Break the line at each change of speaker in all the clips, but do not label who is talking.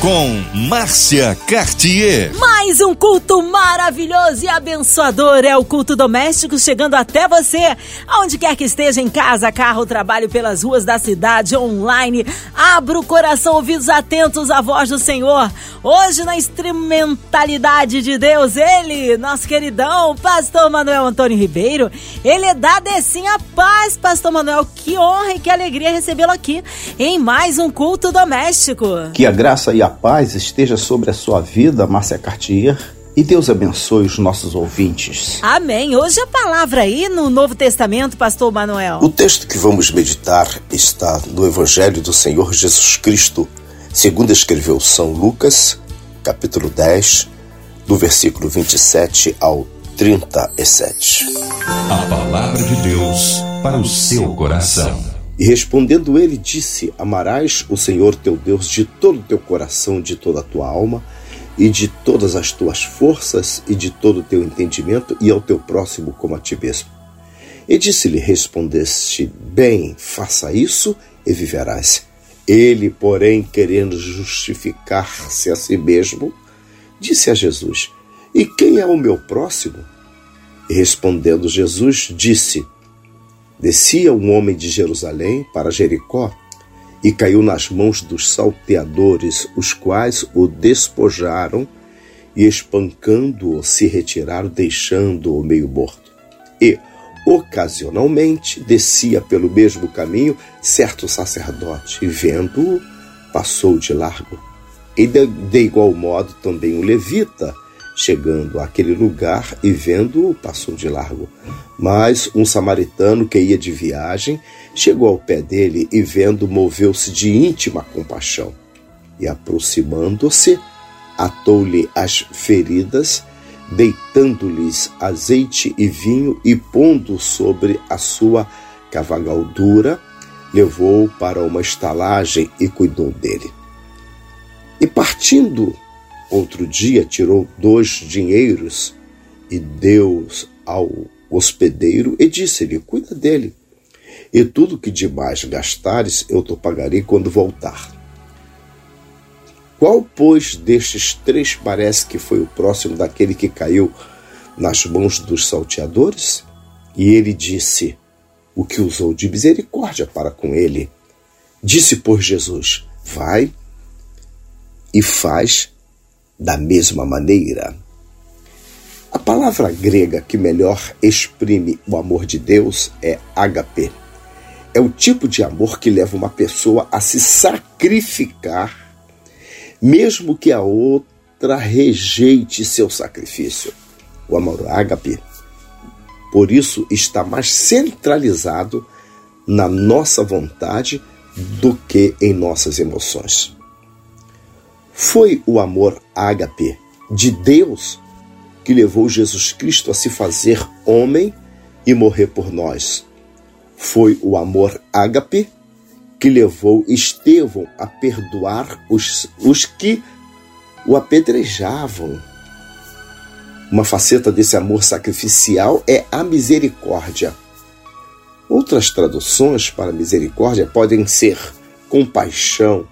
com Márcia Cartier.
Mais um culto maravilhoso e abençoador é o culto doméstico chegando até você, aonde quer que esteja em casa, carro, trabalho pelas ruas da cidade, online. Abra o coração, ouvidos atentos à voz do Senhor. Hoje na instrumentalidade de Deus, ele, nosso queridão, pastor Manuel Antônio Ribeiro, ele é da Decinha Paz, pastor Manuel. Que honra e que alegria recebê-lo aqui em mais um culto doméstico.
Que a graça e a paz esteja sobre a sua vida, Márcia Cartier. E Deus abençoe os nossos ouvintes.
Amém. Hoje a palavra aí no Novo Testamento, pastor Manuel.
O texto que vamos meditar está no Evangelho do Senhor Jesus Cristo, segundo escreveu São Lucas, capítulo 10, do versículo 27 ao 37.
A palavra de Deus para o seu coração.
E respondendo ele, disse: Amarás o Senhor teu Deus de todo o teu coração, de toda a tua alma, e de todas as tuas forças, e de todo o teu entendimento, e ao teu próximo como a ti mesmo. E disse-lhe: Respondeste bem, faça isso e viverás. Ele, porém, querendo justificar-se a si mesmo, disse a Jesus: E quem é o meu próximo? E respondendo Jesus, disse: Descia um homem de Jerusalém para Jericó e caiu nas mãos dos salteadores, os quais o despojaram e, espancando-o, se retiraram, deixando-o meio morto. E, ocasionalmente, descia pelo mesmo caminho certo sacerdote, e vendo-o, passou de largo. E, de, igual modo, também o levita, Chegando àquele lugar e vendo-o, passou de largo. Mas um samaritano que ia de viagem chegou ao pé dele e, vendo, moveu-se de íntima compaixão. E, aproximando-se, atou-lhe as feridas, deitando-lhes azeite e vinho e pondo sobre a sua cavalgadura, levou-o para uma estalagem e cuidou dele. E partindo Outro dia tirou dois dinheiros e deu ao hospedeiro e disse-lhe: Cuida dele, e tudo que demais gastares eu te pagarei quando voltar. Qual, pois, destes três parece que foi o próximo daquele que caiu nas mãos dos salteadores? E ele disse: O que usou de misericórdia para com ele. Disse, por Jesus: Vai e faz da mesma maneira. A palavra grega que melhor exprime o amor de Deus é agape. É o tipo de amor que leva uma pessoa a se sacrificar, mesmo que a outra rejeite seu sacrifício. O amor ágape, por isso, está mais centralizado na nossa vontade do que em nossas emoções. Foi o amor ágape de Deus que levou Jesus Cristo a se fazer homem e morrer por nós. Foi o amor ágape que levou Estevão a perdoar os, os que o apedrejavam. Uma faceta desse amor sacrificial é a misericórdia. Outras traduções para misericórdia podem ser compaixão,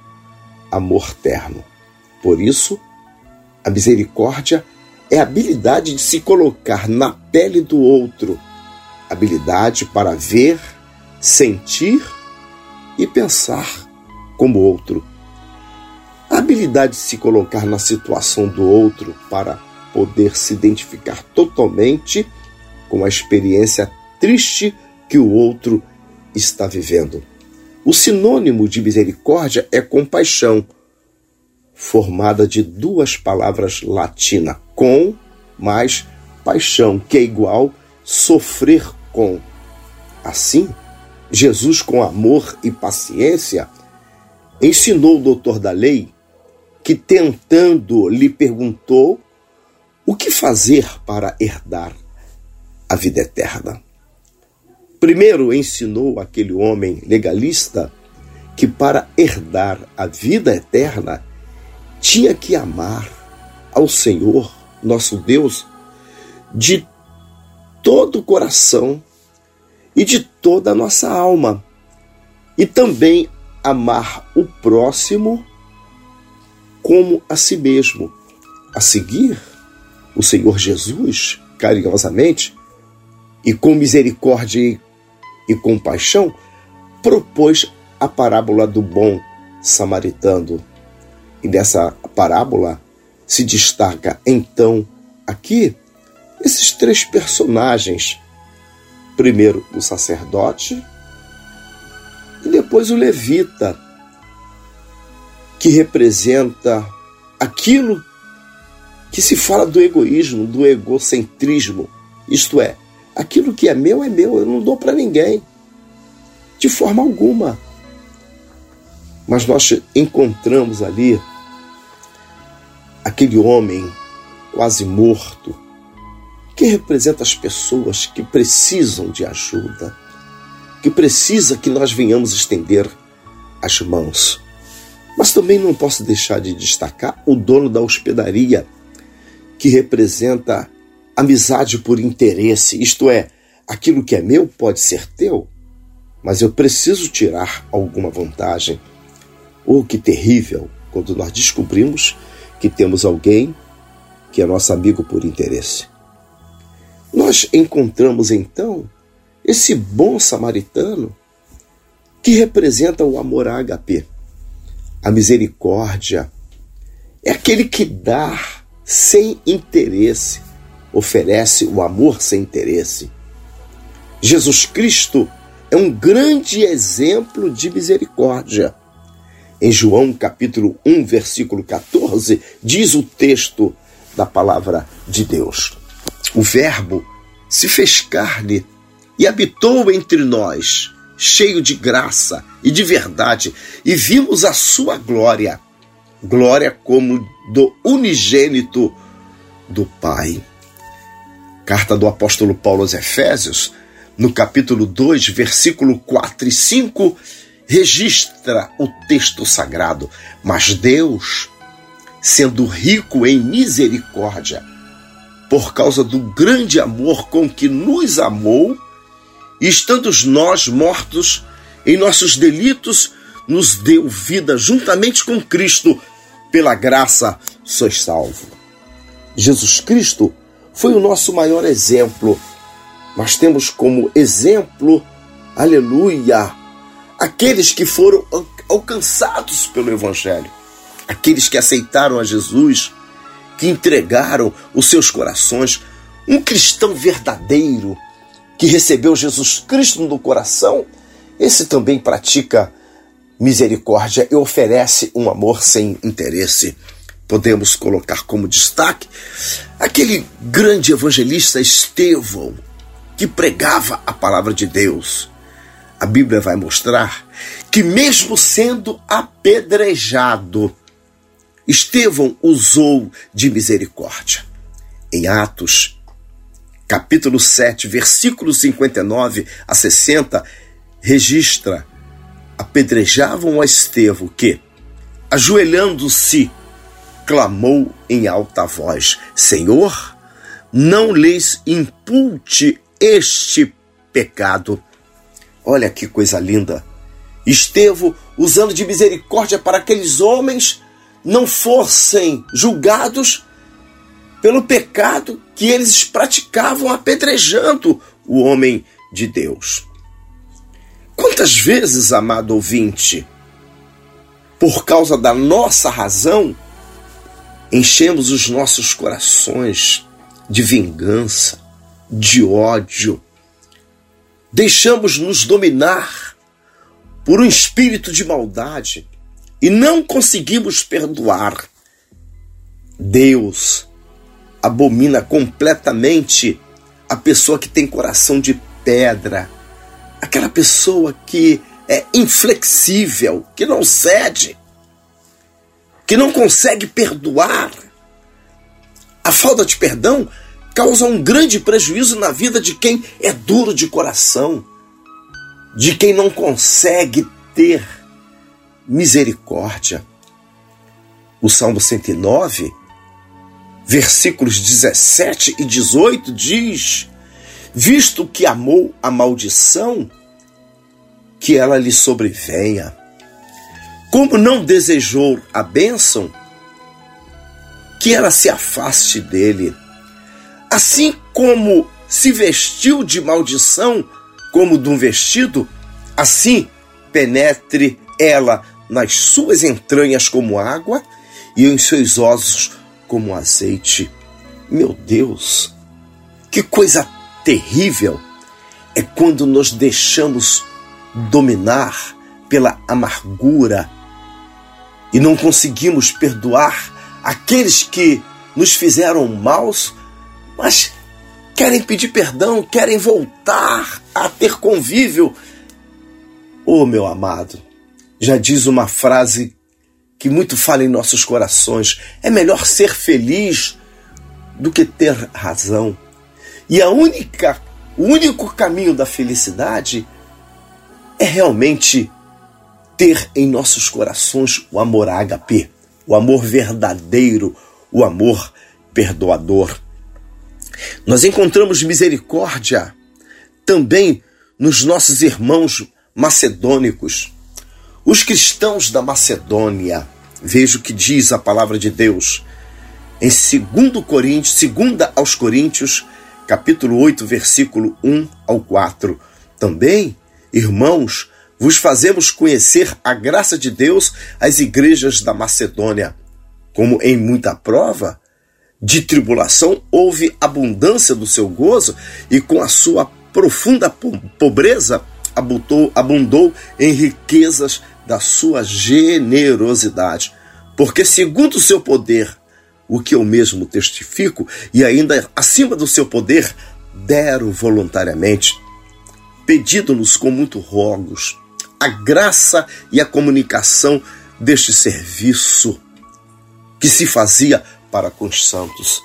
amor terno. Por isso, a misericórdia é a habilidade de se colocar na pele do outro, habilidade para ver, sentir e pensar como outro. A habilidade de se colocar na situação do outro para poder se identificar totalmente com a experiência triste que o outro está vivendo. O sinônimo de misericórdia é compaixão, formada de duas palavras latinas, com mais paixão, que é igual sofrer com. Assim, Jesus, com amor e paciência, ensinou o doutor da lei que, tentando, lhe perguntou o que fazer para herdar a vida eterna. Primeiro ensinou aquele homem legalista que para herdar a vida eterna tinha que amar ao Senhor, nosso Deus, de todo o coração e de toda a nossa alma. E também amar o próximo como a si mesmo. A seguir, o Senhor Jesus, carinhosamente e com misericórdia e, compaixão, propôs a parábola do bom samaritano. E dessa parábola se destaca então aqui esses três personagens. Primeiro o sacerdote e depois o levita, que representa aquilo que se fala do egoísmo, do egocentrismo, isto é, aquilo que é meu é meu, eu não dou para ninguém, de forma alguma. Mas nós encontramos ali aquele homem quase morto, que representa as pessoas que precisam de ajuda, que precisa que nós venhamos estender as mãos. Mas também não posso deixar de destacar o dono da hospedaria, que representa amizade por interesse, isto é, aquilo que é meu pode ser teu, mas eu preciso tirar alguma vantagem. Oh, que terrível quando nós descobrimos que temos alguém que é nosso amigo por interesse. Nós encontramos então esse bom samaritano que representa o amor HP. A misericórdia é aquele que dá sem interesse, oferece o amor sem interesse. Jesus Cristo é um grande exemplo de misericórdia. Em João capítulo 1, versículo 14, diz o texto da palavra de Deus: O Verbo se fez carne e habitou entre nós, cheio de graça e de verdade, e vimos a sua glória, glória como do unigênito do Pai. Carta do apóstolo Paulo aos Efésios, no capítulo 2, versículo 4 e 5, registra o texto sagrado, mas Deus, sendo rico em misericórdia, por causa do grande amor com que nos amou, e estando nós mortos em nossos delitos, nos deu vida juntamente com Cristo, pela graça sois salvo. Jesus Cristo foi o nosso maior exemplo. Nós temos como exemplo, aleluia, aqueles que foram alcançados pelo Evangelho, aqueles que aceitaram a Jesus, que entregaram os seus corações. Um cristão verdadeiro que recebeu Jesus Cristo no coração, esse também pratica misericórdia e oferece um amor sem interesse. Podemos colocar como destaque aquele grande evangelista Estevão, que pregava a palavra de Deus a Bíblia vai mostrar que, mesmo sendo apedrejado, Estevão usou de misericórdia. Em Atos, capítulo 7, versículos 59 a 60, registra: apedrejavam a Estevão que, ajoelhando-se, clamou em alta voz: Senhor, não lhes impute este pecado. Olha que coisa linda. Estevão usando de misericórdia para aqueles homens não fossem julgados pelo pecado que eles praticavam apedrejando o homem de Deus. Quantas vezes, amado ouvinte, por causa da nossa razão, enchemos os nossos corações de vingança, de ódio, deixamos nos dominar por um espírito de maldade e não conseguimos perdoar. Deus abomina completamente a pessoa que tem coração de pedra, aquela pessoa que é inflexível, que não cede, que não consegue perdoar. A falta de perdão causa um grande prejuízo na vida de quem é duro de coração, de quem não consegue ter misericórdia. O Salmo 109 versículos 17 e 18 diz: Visto que amou a maldição, que ela lhe sobrevenha. Como não desejou a bênção, que ela se afaste dele. Assim como se vestiu de maldição, como de um vestido, assim penetre ela nas suas entranhas como água e em seus ossos como azeite. Meu Deus, que coisa terrível é quando nos deixamos dominar pela amargura e não conseguimos perdoar aqueles que nos fizeram maus, mas querem pedir perdão, querem voltar a ter convívio. Oh, meu amado, já diz uma frase que muito fala em nossos corações: é melhor ser feliz do que ter razão. E a única, o único caminho da felicidade é realmente ter em nossos corações o amor ágape, o amor verdadeiro, o amor perdoador. Nós encontramos misericórdia também nos nossos irmãos macedônicos. Os cristãos da Macedônia, veja o que diz a palavra de Deus em 2 Coríntios, 2 aos Coríntios, capítulo 8, versículo 1 ao 4. Também, irmãos, vos fazemos conhecer a graça de Deus às igrejas da Macedônia. Como em muita prova de tribulação houve abundância do seu gozo, e com a sua profunda pobreza abundou, abundou em riquezas da sua generosidade. Porque, segundo o seu poder, o que eu mesmo testifico, e ainda acima do seu poder, deram voluntariamente, pedindo-nos com muito rogos, a graça e a comunicação deste serviço que se fazia para com os santos.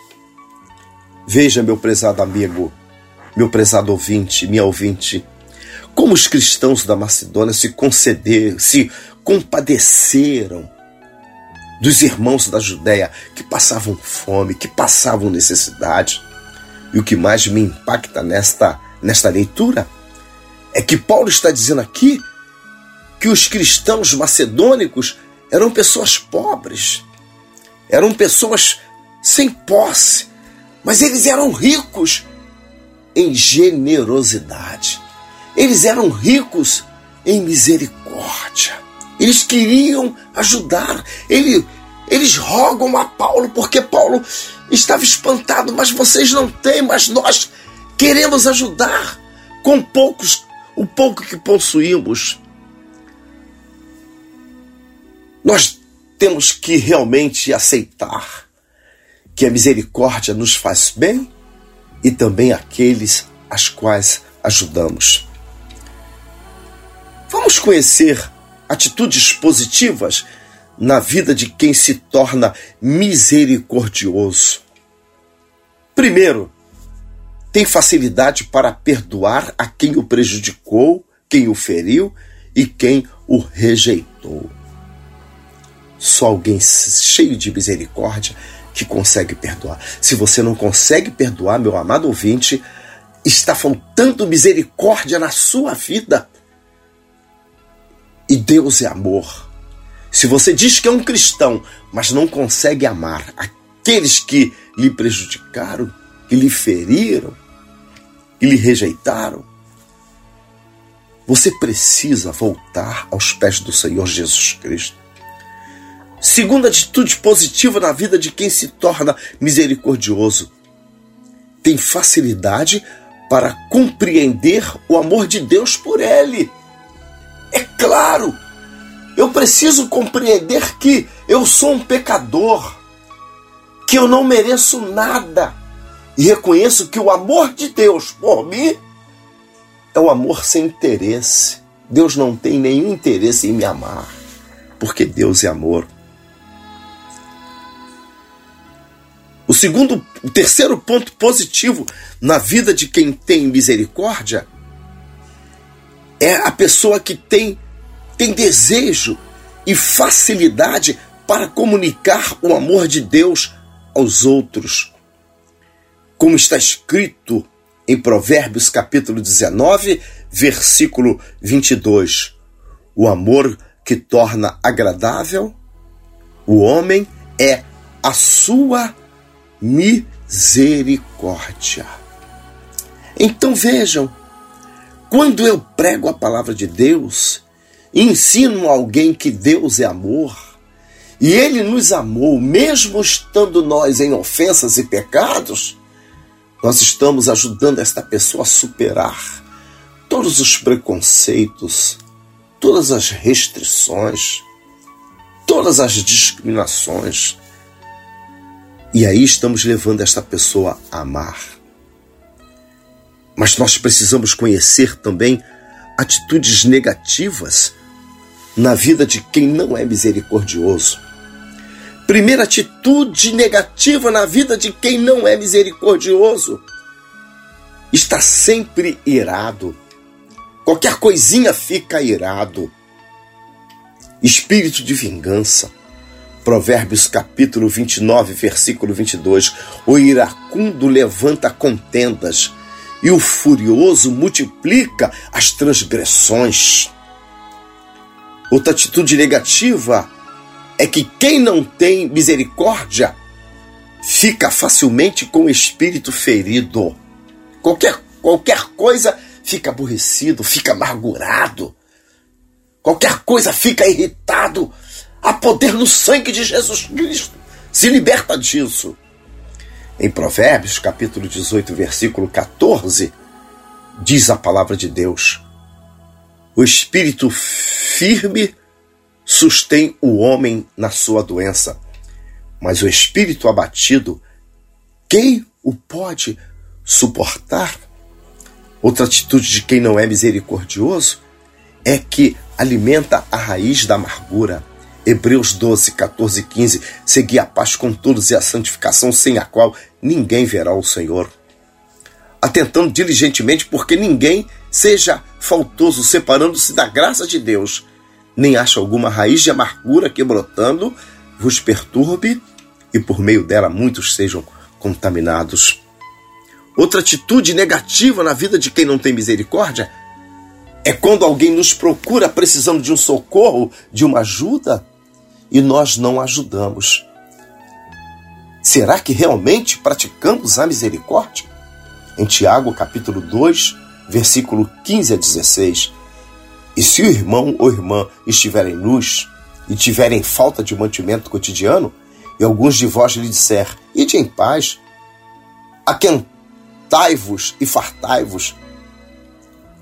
Veja, meu prezado amigo, meu prezado ouvinte, minha ouvinte, como os cristãos da Macedônia se concederam, se compadeceram dos irmãos da Judéia que passavam fome, que passavam necessidade. E o que mais me impacta nesta, nesta leitura é que Paulo está dizendo aqui que os cristãos macedônicos eram pessoas pobres, eram pessoas sem posse, mas eles eram ricos em generosidade. Eles eram ricos em misericórdia. Eles queriam ajudar. Ele, eles rogam a Paulo porque Paulo estava espantado, mas vocês não têm, mas nós queremos ajudar com poucos, o pouco que possuímos. Nós temos que realmente aceitar que a misericórdia nos faz bem e também aqueles às quais ajudamos. Vamos conhecer atitudes positivas na vida de quem se torna misericordioso. Primeiro, tem facilidade para perdoar a quem o prejudicou, quem o feriu e quem o rejeitou. Só alguém cheio de misericórdia que consegue perdoar. Se você não consegue perdoar, meu amado ouvinte, está faltando misericórdia na sua vida. E Deus é amor. Se você diz que é um cristão, mas não consegue amar aqueles que lhe prejudicaram, que lhe feriram, que lhe rejeitaram, você precisa voltar aos pés do Senhor Jesus Cristo. Segunda atitude positiva na vida de quem se torna misericordioso. Tem facilidade para compreender o amor de Deus por ele. É claro, eu preciso compreender que eu sou um pecador, que eu não mereço nada e reconheço que o amor de Deus por mim é o amor sem interesse. Deus não tem nenhum interesse em me amar, porque Deus é amor. O segundo, o terceiro ponto positivo na vida de quem tem misericórdia é a pessoa que tem, tem desejo e facilidade para comunicar o amor de Deus aos outros. Como está escrito em Provérbios capítulo 19, versículo 22. O amor que torna agradável o homem é a sua misericórdia. Então vejam, quando eu prego a palavra de Deus, ensino alguém que Deus é amor, e ele nos amou, mesmo estando nós em ofensas e pecados, nós estamos ajudando esta pessoa a superar todos os preconceitos, todas as restrições, todas as discriminações. E aí estamos levando esta pessoa a amar. Mas nós precisamos conhecer também atitudes negativas na vida de quem não é misericordioso. Primeira atitude negativa na vida de quem não é misericordioso está sempre irado. Qualquer coisinha fica irado. Espírito de vingança. Provérbios capítulo 29, versículo 22. O iracundo levanta contendas e o furioso multiplica as transgressões. Outra atitude negativa é que quem não tem misericórdia fica facilmente com o espírito ferido. Qualquer, qualquer coisa fica aborrecido, fica amargurado. Qualquer coisa fica irritado. Há poder no sangue de Jesus Cristo. Se liberta disso. Em Provérbios, capítulo 18, versículo 14, diz a palavra de Deus: O espírito firme sustém o homem na sua doença, mas o espírito abatido, quem o pode suportar? Outra atitude de quem não é misericordioso é que alimenta a raiz da amargura. Hebreus 12, 14 e 15. Segui a paz com todos e a santificação, sem a qual ninguém verá o Senhor. Atentando diligentemente, porque ninguém seja faltoso, separando-se da graça de Deus, nem acha alguma raiz de amargura que brotando vos perturbe e por meio dela muitos sejam contaminados. Outra atitude negativa na vida de quem não tem misericórdia é quando alguém nos procura precisando de um socorro, de uma ajuda, e nós não ajudamos. Será que realmente praticamos a misericórdia? Em Tiago, capítulo 2, versículo 15 a 16, e se o irmão ou irmã estiverem nus e tiverem falta de mantimento cotidiano, e alguns de vós lhe disser, ide em paz, aquentai-vos e fartai-vos,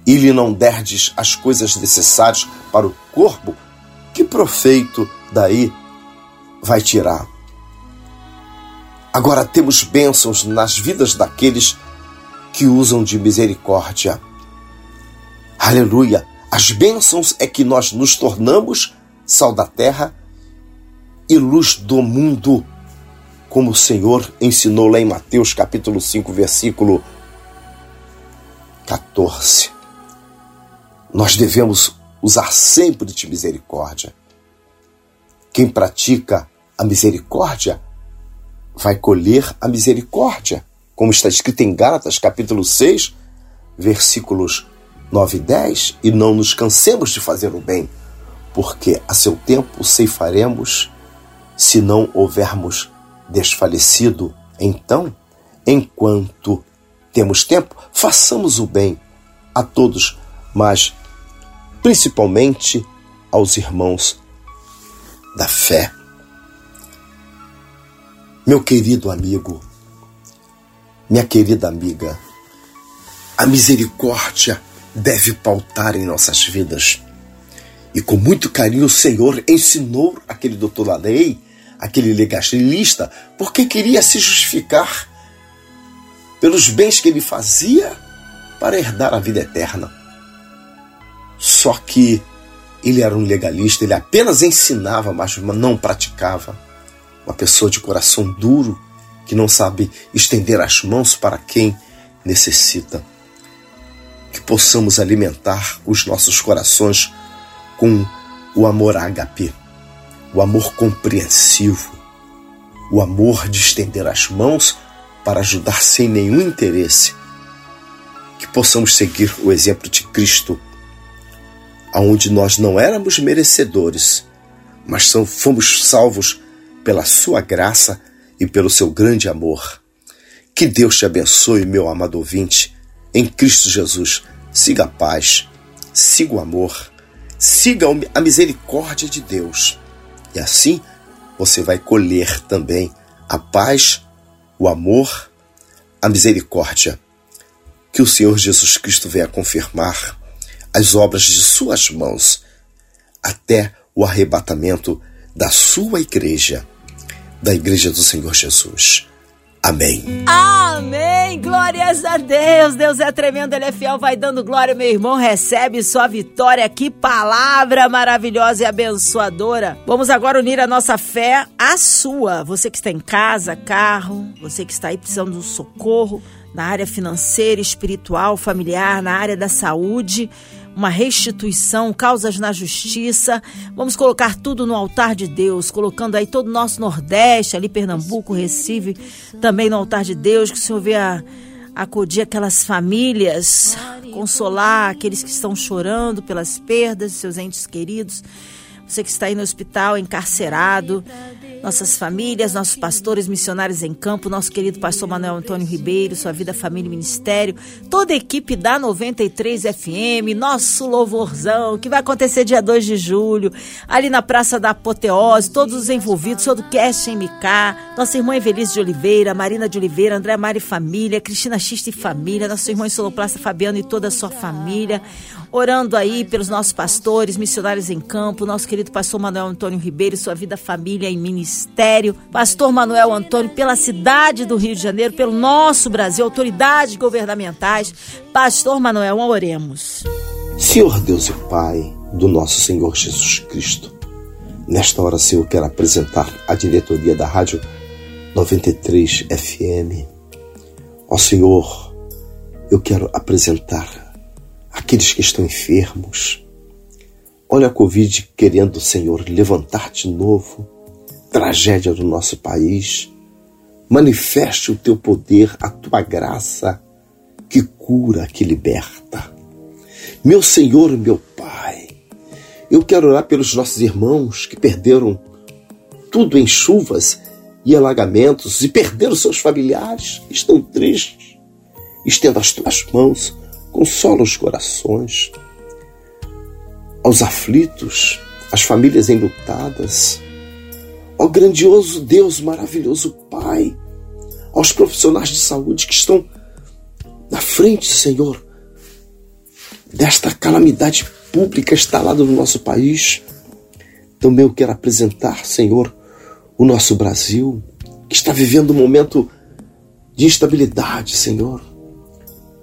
e lhe não derdes as coisas necessárias para o corpo, que proveito daí vai tirar? Agora temos bênçãos nas vidas daqueles que usam de misericórdia. Aleluia! As bênçãos é que nós nos tornamos sal da terra e luz do mundo, como o Senhor ensinou lá em Mateus capítulo 5, versículo 14. Nós devemos usar sempre de misericórdia. Quem pratica a misericórdia vai colher a misericórdia, como está escrito em Gálatas capítulo 6, versículos 9 e 10, e não nos cansemos de fazer o bem, porque a seu tempo ceifaremos se não houvermos desfalecido. Então, enquanto temos tempo, façamos o bem a todos, mas principalmente aos irmãos da fé. Meu querido amigo, minha querida amiga, a misericórdia deve pautar em nossas vidas. E com muito carinho o Senhor ensinou aquele doutor da lei, aquele legalista, porque queria se justificar pelos bens que ele fazia para herdar a vida eterna. Só que ele era um legalista, ele apenas ensinava, mas não praticava. Uma pessoa de coração duro que não sabe estender as mãos para quem necessita que possamos alimentar os nossos corações com o amor ágape, o amor compreensivo, o amor de estender as mãos para ajudar sem nenhum interesse. Que possamos seguir o exemplo de Cristo, aonde nós não éramos merecedores, mas fomos salvos pela sua graça e pelo seu grande amor. Que Deus te abençoe, meu amado ouvinte, em Cristo Jesus. Siga a paz, siga o amor, siga a misericórdia de Deus. E assim você vai colher também a paz, o amor, a misericórdia. Que o Senhor Jesus Cristo venha confirmar as obras de suas mãos até o arrebatamento da sua igreja, da igreja do Senhor Jesus. Amém.
Amém. Glórias a Deus. Deus é tremendo, Ele é fiel. Vai dando glória, meu irmão. Recebe sua vitória. Que palavra maravilhosa e abençoadora. Vamos agora unir a nossa fé à sua. Você que está em casa, carro, você que está aí precisando de um socorro na área financeira, espiritual, familiar, na área da saúde uma restituição, causas na justiça. Vamos colocar tudo no altar de Deus, colocando aí todo o nosso Nordeste, ali Pernambuco, Recife, também no altar de Deus, que o Senhor venha acudir aquelas famílias, consolar aqueles que estão chorando pelas perdas de seus entes queridos. Você que está aí no hospital, encarcerado, nossas famílias, nossos pastores, missionários em campo, nosso querido pastor Manuel Antônio Ribeiro, sua vida, família e ministério, toda a equipe da 93 FM, nosso louvorzão, que vai acontecer dia 2 de julho, ali na Praça da Apoteose, todos os envolvidos, todo o cast MK, nossa irmã Evelise de Oliveira, Marina de Oliveira, André Mari Família, Cristina Xista e Família, nosso irmão Soloplasta Fabiano e toda a sua família, orando aí pelos nossos pastores, missionários em campo, nosso querido pastor Manuel Antônio Ribeiro, sua vida, família e ministério, pastor Manuel Antônio, pela cidade do Rio de Janeiro, pelo nosso Brasil, autoridades governamentais, pastor Manuel, oremos.
Senhor Deus e Pai do nosso Senhor Jesus Cristo, nesta hora, Senhor, quero apresentar a diretoria da Rádio 93 FM. Ó Senhor, eu quero apresentar aqueles que estão enfermos. Olha a Covid querendo, Senhor, levantar de novo. Tragédia do nosso país. Manifeste o teu poder, a tua graça, que cura, que liberta. Meu Senhor, meu Pai, eu quero orar pelos nossos irmãos que perderam tudo em chuvas e alagamentos e perderam seus familiares, estão tristes. Estenda as tuas mãos consola os corações, aos aflitos, às famílias enlutadas, ao grandioso Deus, maravilhoso Pai, aos profissionais de saúde que estão na frente, Senhor, desta calamidade pública instalada no nosso país. Também eu quero apresentar, Senhor, o nosso Brasil, que está vivendo um momento de instabilidade, Senhor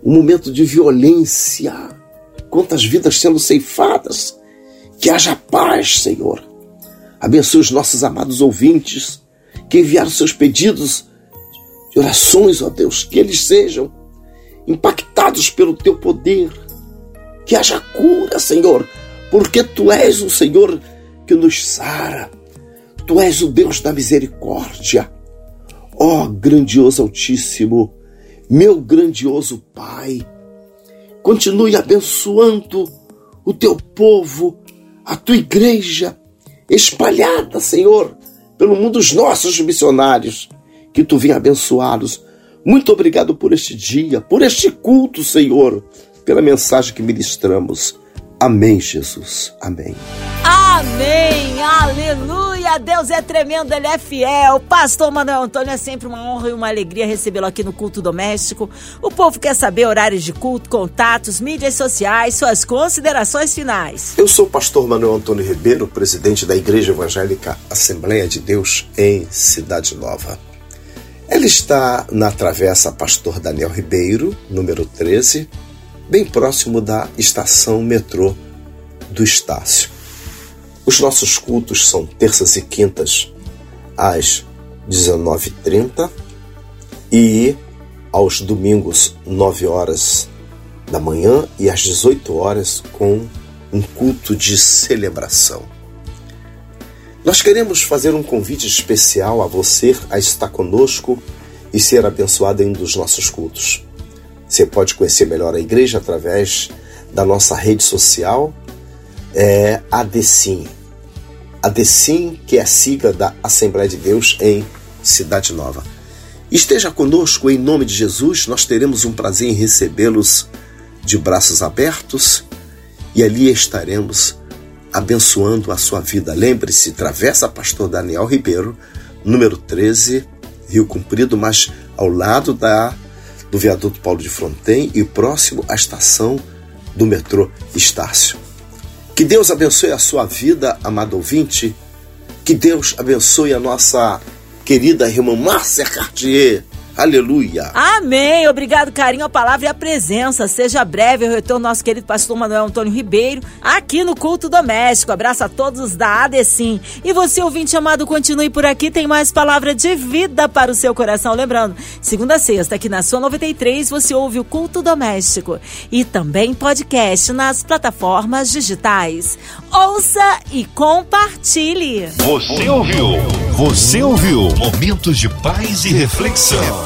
um momento de violência, quantas vidas sendo ceifadas. Que haja paz, Senhor. Abençoe os nossos amados ouvintes que enviaram seus pedidos de orações, ó Deus, que eles sejam impactados pelo teu poder. Que haja cura, Senhor, porque tu és o Senhor que nos sara. Tu és o Deus da misericórdia. Ó grandioso Altíssimo, meu grandioso Pai, continue abençoando o teu povo, a tua igreja, espalhada, Senhor, pelo mundo, os nossos missionários, que tu venha abençoá-los. Muito obrigado por este dia, por este culto, Senhor, pela mensagem que ministramos. Amém, Jesus. Amém.
Amém. Aleluia. Deus é tremendo, Ele é fiel. Pastor Manuel Antônio, é sempre uma honra e uma alegria recebê-lo aqui no Culto Doméstico. O povo quer saber horários de culto, contatos, mídias sociais, suas considerações finais.
Eu sou o pastor Manuel Antônio Ribeiro, presidente da Igreja Evangélica Assembleia de Deus em Cidade Nova. Ela está na Travessa Pastor Daniel Ribeiro, número 13, bem próximo da estação metrô do Estácio. Os nossos cultos são terças e quintas às 19h30 e aos domingos 9 horas da manhã e às 18 horas com um culto de celebração. Nós queremos fazer um convite especial a você a estar conosco e ser abençoado em um dos nossos cultos. Você pode conhecer melhor a igreja através da nossa rede social, é ADCIM. ADCIM, que é a sigla da Assembleia de Deus em Cidade Nova. Esteja conosco em nome de Jesus, nós teremos um prazer em recebê-los de braços abertos e ali estaremos abençoando a sua vida. Lembre-se, Travessa Pastor Daniel Ribeiro, número 13, Rio Comprido, mas ao lado da do viaduto Paulo de Fronten e próximo à estação do metrô Estácio. Que Deus abençoe a sua vida, amado ouvinte. Que Deus abençoe a nossa querida irmã Márcia Cartier. Aleluia.
Amém. Obrigado, carinho, a palavra e a presença. Seja breve o retorno nosso querido pastor Manuel Antônio Ribeiro aqui no Culto Doméstico. Abraço a todos da ADECIM. E você, ouvinte amado, continue por aqui. Tem mais palavra de vida para o seu coração. Lembrando, segunda a sexta, aqui na sua 93, você ouve o Culto Doméstico. E também podcast nas plataformas digitais. Ouça e compartilhe.
Você ouviu? Você ouviu? Momentos de paz e reflexão.